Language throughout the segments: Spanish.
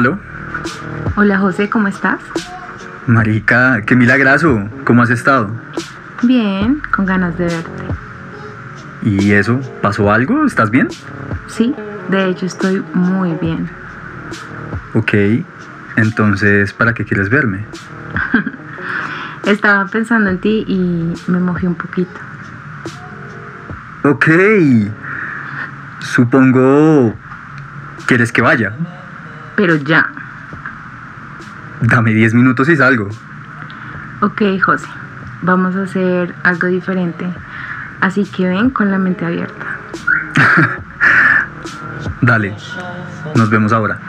¿Aló? Hola José, ¿cómo estás? Marica, qué milagrazo. ¿Cómo has estado? Bien, con ganas de verte. ¿Y eso? ¿Pasó algo? ¿Estás bien? Sí, de hecho estoy muy bien. Ok. Entonces, ¿para qué quieres verme? Estaba pensando en ti y me mojé un poquito. Ok. Supongo... ¿Quieres que vaya? Pero ya. Dame 10 minutos y salgo. Ok, José, vamos a hacer algo diferente. Así que ven con la mente abierta. Dale. Nos vemos ahora.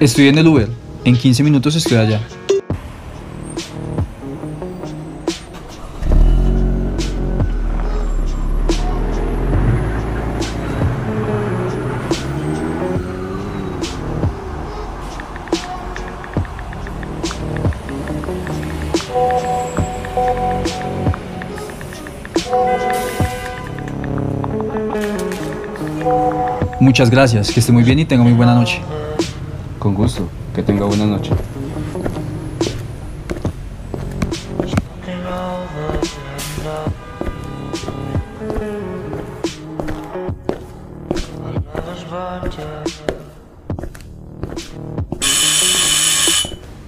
Estoy en el Uber. En 15 minutos estoy allá. Muchas gracias, que esté muy bien y tenga muy buena noche. Con gusto. Que tenga buena noche.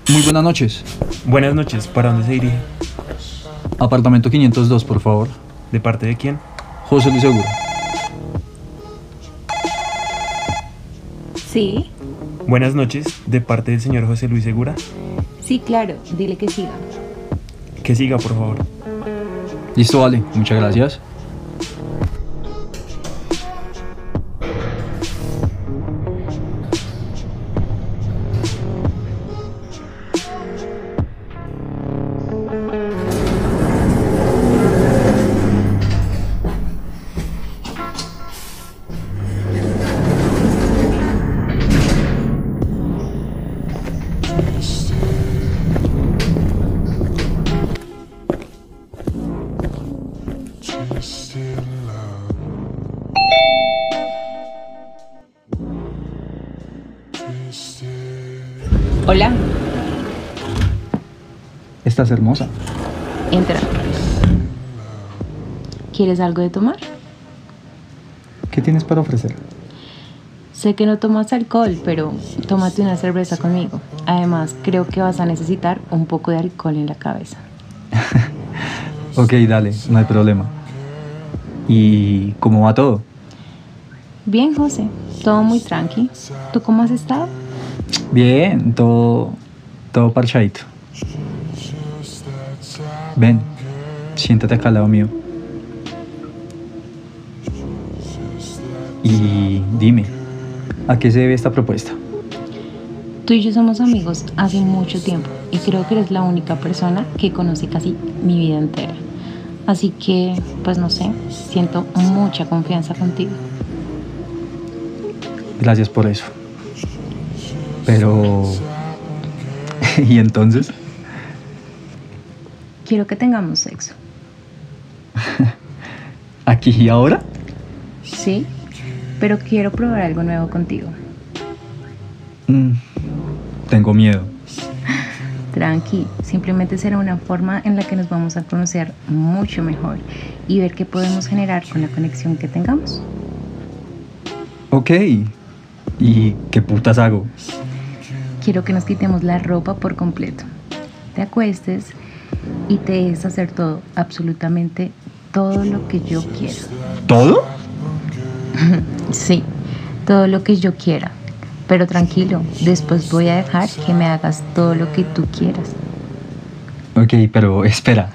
Muy buenas noches. Buenas noches, ¿para dónde se dirige? Apartamento 502, por favor. ¿De parte de quién? José Luis Seguro. Sí, Buenas noches, ¿de parte del señor José Luis Segura? sí, claro, dile que siga. Que siga, por favor. Listo, vale. Muchas gracias. Hola, Estás hermosa. entra. ¿Quieres algo de tomar? ¿Qué tienes para ofrecer? Sé que no tomas alcohol, pero tómate una cerveza conmigo. Además, creo que vas a necesitar un poco de alcohol en la cabeza. Ok, dale, no hay problema. ¿Y cómo va todo? Bien, José, todo muy tranqui. ¿Tú cómo has estado? Bien, todo, todo parchadito. Ven, siéntate acá al lado mío. Y dime, ¿a qué se debe esta propuesta? Tú y yo somos amigos hace mucho tiempo y creo que eres la única persona que conoce casi mi vida entera. Así que, pues no sé, siento mucha confianza contigo. Gracias por eso. Pero... ¿Y entonces? Quiero que tengamos sexo. ¿Aquí y ahora? Sí, pero quiero probar algo nuevo contigo. Mm, tengo miedo. Tranqui, simplemente será una forma en la que nos vamos a conocer mucho mejor y ver qué podemos generar con la conexión que tengamos. Ok. ¿Y qué putas hago? Quiero que nos quitemos la ropa por completo. Te acuestes y te dejes hacer todo, absolutamente todo lo que yo quiera. ¿Todo? Sí, todo lo que yo quiera. Pero tranquilo, después voy a dejar que me hagas todo lo que tú quieras. Ok, pero espera.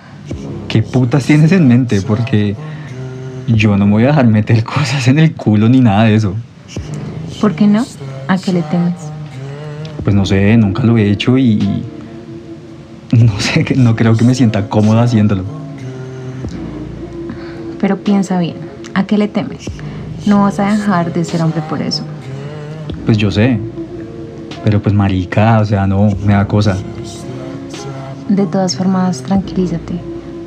¿Qué putas tienes en mente? Porque yo no me voy a dejar meter cosas en el culo ni nada de eso. ¿Por qué no? ¿A qué le temes? Pues no sé, nunca lo he hecho y... No sé, no creo que me sienta cómoda haciéndolo. Pero piensa bien, ¿a qué le temes? No vas a dejar de ser hombre por eso. Pues yo sé. Pero pues marica, o sea, no, me da cosa. De todas formas, tranquilízate.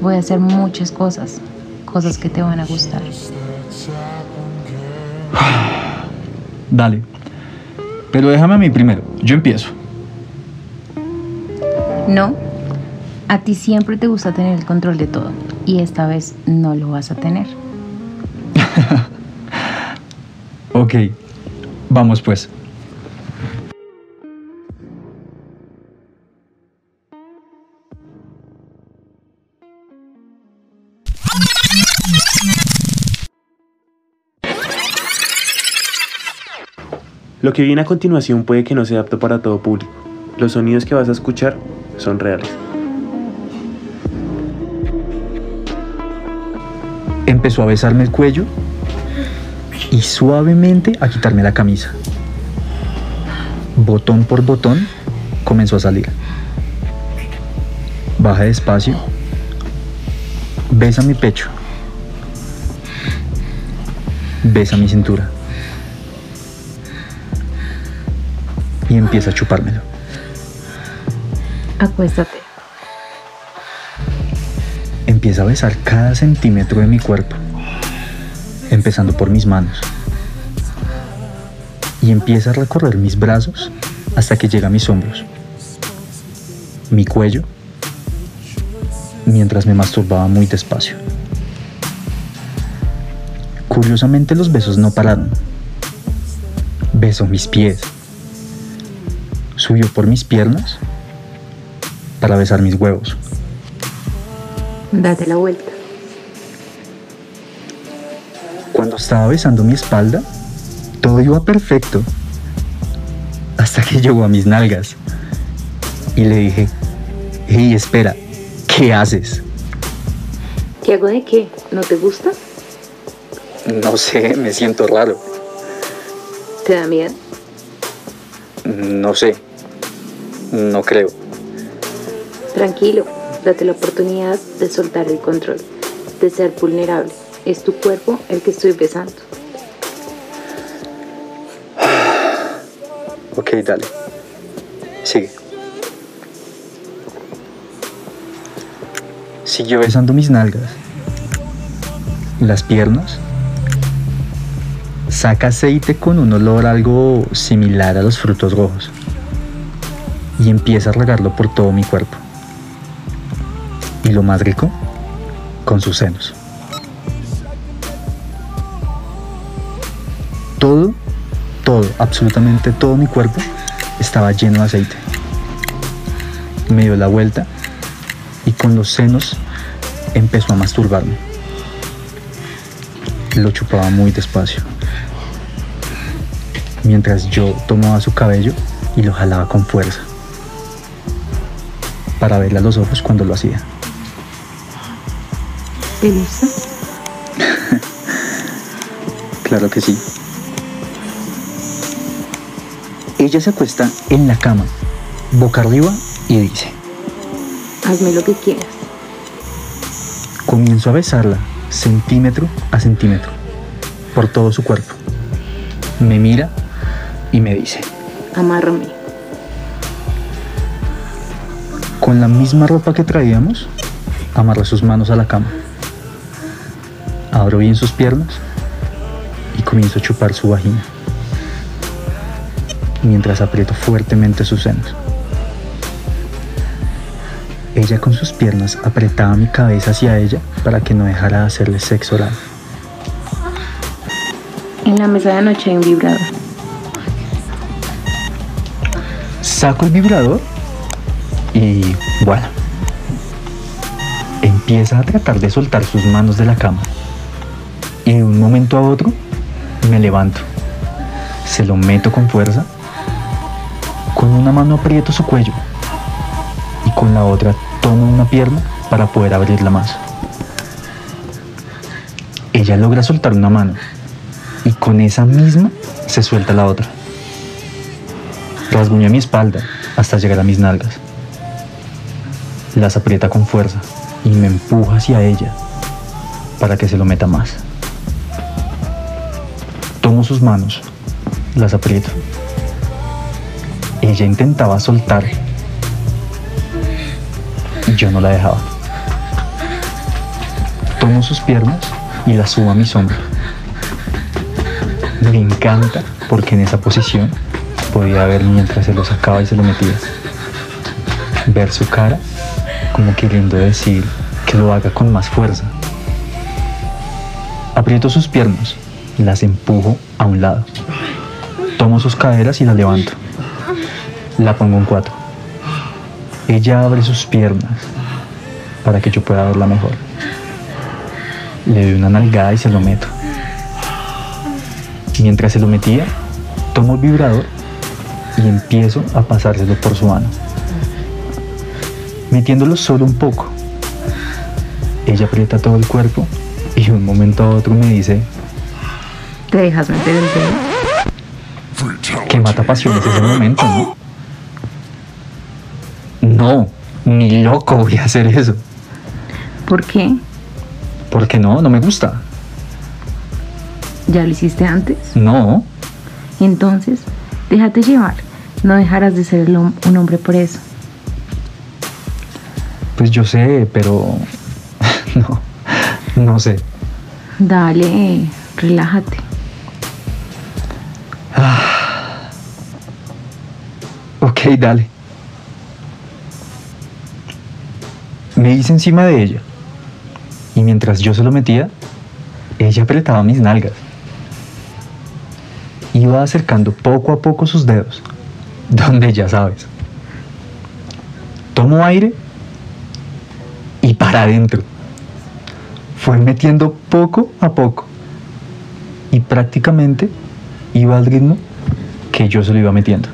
Voy a hacer muchas cosas, cosas que te van a gustar. Dale. Pero déjame a mí primero. Yo empiezo. No, a ti siempre te gusta tener el control de todo y esta vez no lo vas a tener. Ok. Vamos pues. Lo que viene a continuación puede que no sea apto para todo público. Los sonidos que vas a escuchar son reales. Empezó a besarme el cuello y suavemente a quitarme la camisa. Botón por botón comenzó a salir. Baja despacio. Besa mi pecho. Besa mi cintura. Y empieza a chupármelo. Acuéstate. Empieza a besar cada centímetro de mi cuerpo, empezando por mis manos. Y empieza a recorrer mis brazos hasta que llega a mis hombros, mi cuello, mientras me masturbaba muy despacio. Curiosamente los besos no pararon. Besó mis pies. Subió por mis piernas para besar mis huevos. Date la vuelta. Cuando estaba besando mi espalda, todo iba perfecto. Hasta que llegó a mis nalgas. Y le dije, hey, espera, ¿qué haces? ¿Qué hago de qué? ¿No te gusta? No sé, me siento raro. ¿Te da miedo? No sé. No creo. Tranquilo, date la oportunidad de soltar el control, de ser vulnerable. Es tu cuerpo el que estoy besando. Ok, dale. Sigue. Siguió besando mis nalgas. Las piernas. Saca aceite con un olor algo similar a los frutos rojos. Y empieza a regarlo por todo mi cuerpo. Y lo más rico, con sus senos. Todo, todo, absolutamente todo mi cuerpo estaba lleno de aceite. Me dio la vuelta y con los senos empezó a masturbarme. Lo chupaba muy despacio. Mientras yo tomaba su cabello y lo jalaba con fuerza. Para verle a los ojos cuando lo hacía. ¿Te gusta? Claro que sí. Ella se acuesta en la cama, boca arriba, y dice, Hazme lo que quieras. comienzo a besarla centímetro a centímetro por todo su cuerpo. Me mira y me dice, Amárrame. Con la misma ropa que traíamos, amarra sus manos a la cama. Abro bien sus piernas y comienzo a chupar su vagina, mientras aprieto fuertemente sus senos. Ella con sus piernas apretaba mi cabeza hacia ella para que no dejara de hacerle sexo oral. En la mesa de noche hay un vibrador. Saco el vibrador y bueno, empieza a tratar de soltar sus manos de la cama. Y de un momento a otro me levanto, se lo meto con fuerza, con una mano aprieto su cuello y con la otra tomo una pierna para poder abrirla más. Ella logra soltar una mano y con esa misma se suelta la otra. Rasguña mi espalda hasta llegar a mis nalgas. Las aprieta con fuerza y me empuja hacia ella para que se lo meta más. Tomo sus manos, las aprieto. Ella intentaba soltar, yo no la dejaba. Tomo sus piernas y las subo a mis hombros. Me encanta porque en esa posición podía ver mientras se lo sacaba y se lo metía. Ver su cara como queriendo decir que lo haga con más fuerza. Aprieto sus piernas, las empujo a un lado. Tomo sus caderas y las levanto. La pongo en cuatro. Ella abre sus piernas para que yo pueda verla mejor. Le doy una nalgada y se lo meto. Mientras se lo metía, tomo el vibrador y empiezo a pasárselo por su mano. Metiéndolo solo un poco. Ella aprieta todo el cuerpo y de un momento a otro me dice ¿Te dejas meter el dedo? que mata pasiones ese momento, ¿no? No, ni loco voy a hacer eso. ¿Por qué? Porque no, no me gusta. ¿Ya lo hiciste antes? No, Entonces, déjate llevar. No dejarás de ser un hombre por eso. Pues yo sé, pero no, no sé. Dale, relájate. Ok, dale. Me hice encima de ella. Y mientras yo se lo metía, ella apretaba mis nalgas. Iba acercando poco a poco sus dedos, donde ya sabes. Tomo aire para adentro. Fue metiendo poco a poco. Y prácticamente iba al ritmo que yo se lo iba metiendo.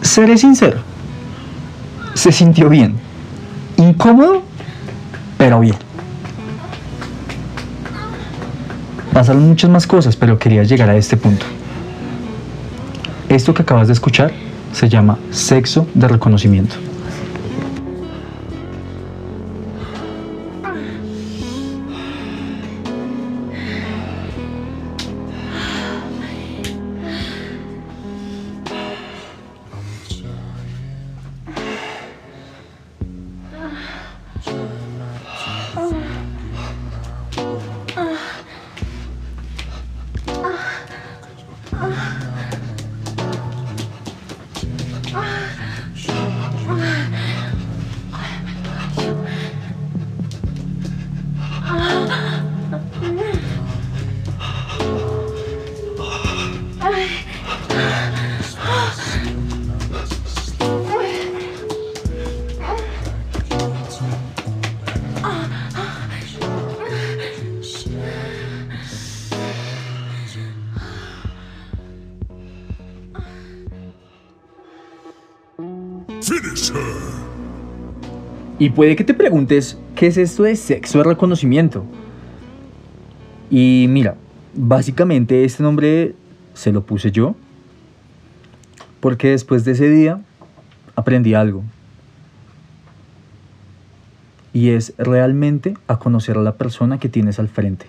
Seré sincero. Se sintió bien. Incómodo, pero bien. Pasaron muchas más cosas, pero quería llegar a este punto. Esto que acabas de escuchar se llama sexo de reconocimiento. Y puede que te preguntes, ¿qué es esto de sexo de reconocimiento? Y mira, básicamente este nombre se lo puse yo porque después de ese día aprendí algo. Y es realmente a conocer a la persona que tienes al frente.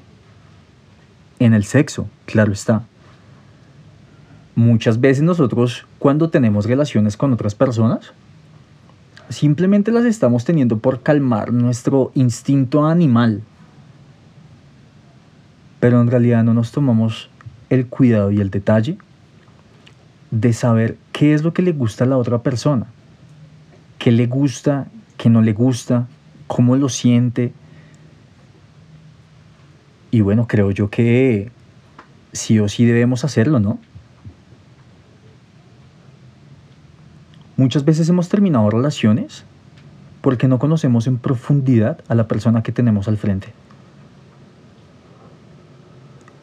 En el sexo, claro está. Muchas veces nosotros cuando tenemos relaciones con otras personas, simplemente las estamos teniendo por calmar nuestro instinto animal. Pero en realidad no nos tomamos el cuidado y el detalle de saber qué es lo que le gusta a la otra persona, qué le gusta, qué no le gusta, cómo lo siente. Y bueno, creo yo que sí o sí debemos hacerlo, ¿no? Muchas veces hemos terminado relaciones porque no conocemos en profundidad a la persona que tenemos al frente.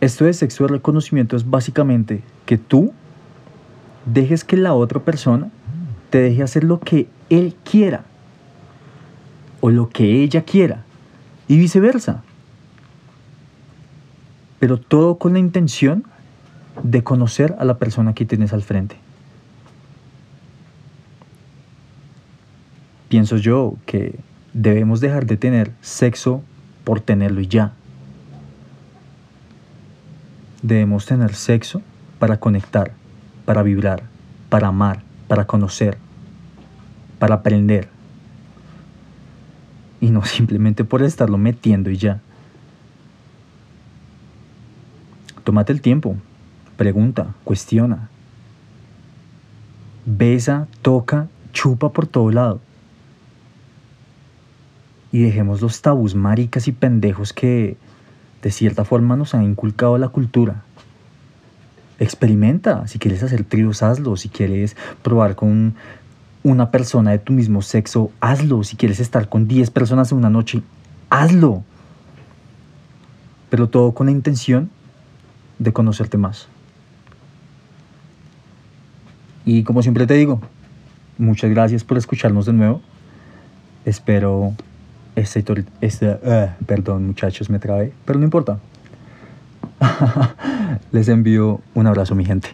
Esto de sexo de reconocimiento es básicamente que tú dejes que la otra persona te deje hacer lo que él quiera o lo que ella quiera y viceversa. Pero todo con la intención de conocer a la persona que tienes al frente. Pienso yo que debemos dejar de tener sexo por tenerlo y ya. Debemos tener sexo para conectar, para vibrar, para amar, para conocer, para aprender, y no simplemente por estarlo metiendo y ya. Tómate el tiempo, pregunta, cuestiona. Besa, toca, chupa por todo lado. Y dejemos los tabús maricas y pendejos que de cierta forma nos ha inculcado la cultura. Experimenta, si quieres hacer tríos, hazlo, si quieres probar con una persona de tu mismo sexo, hazlo, si quieres estar con 10 personas en una noche, hazlo. Pero todo con la intención de conocerte más. Y como siempre te digo, muchas gracias por escucharnos de nuevo. Espero este, este perdón muchachos, me trae, pero no importa. Les envío un abrazo mi gente.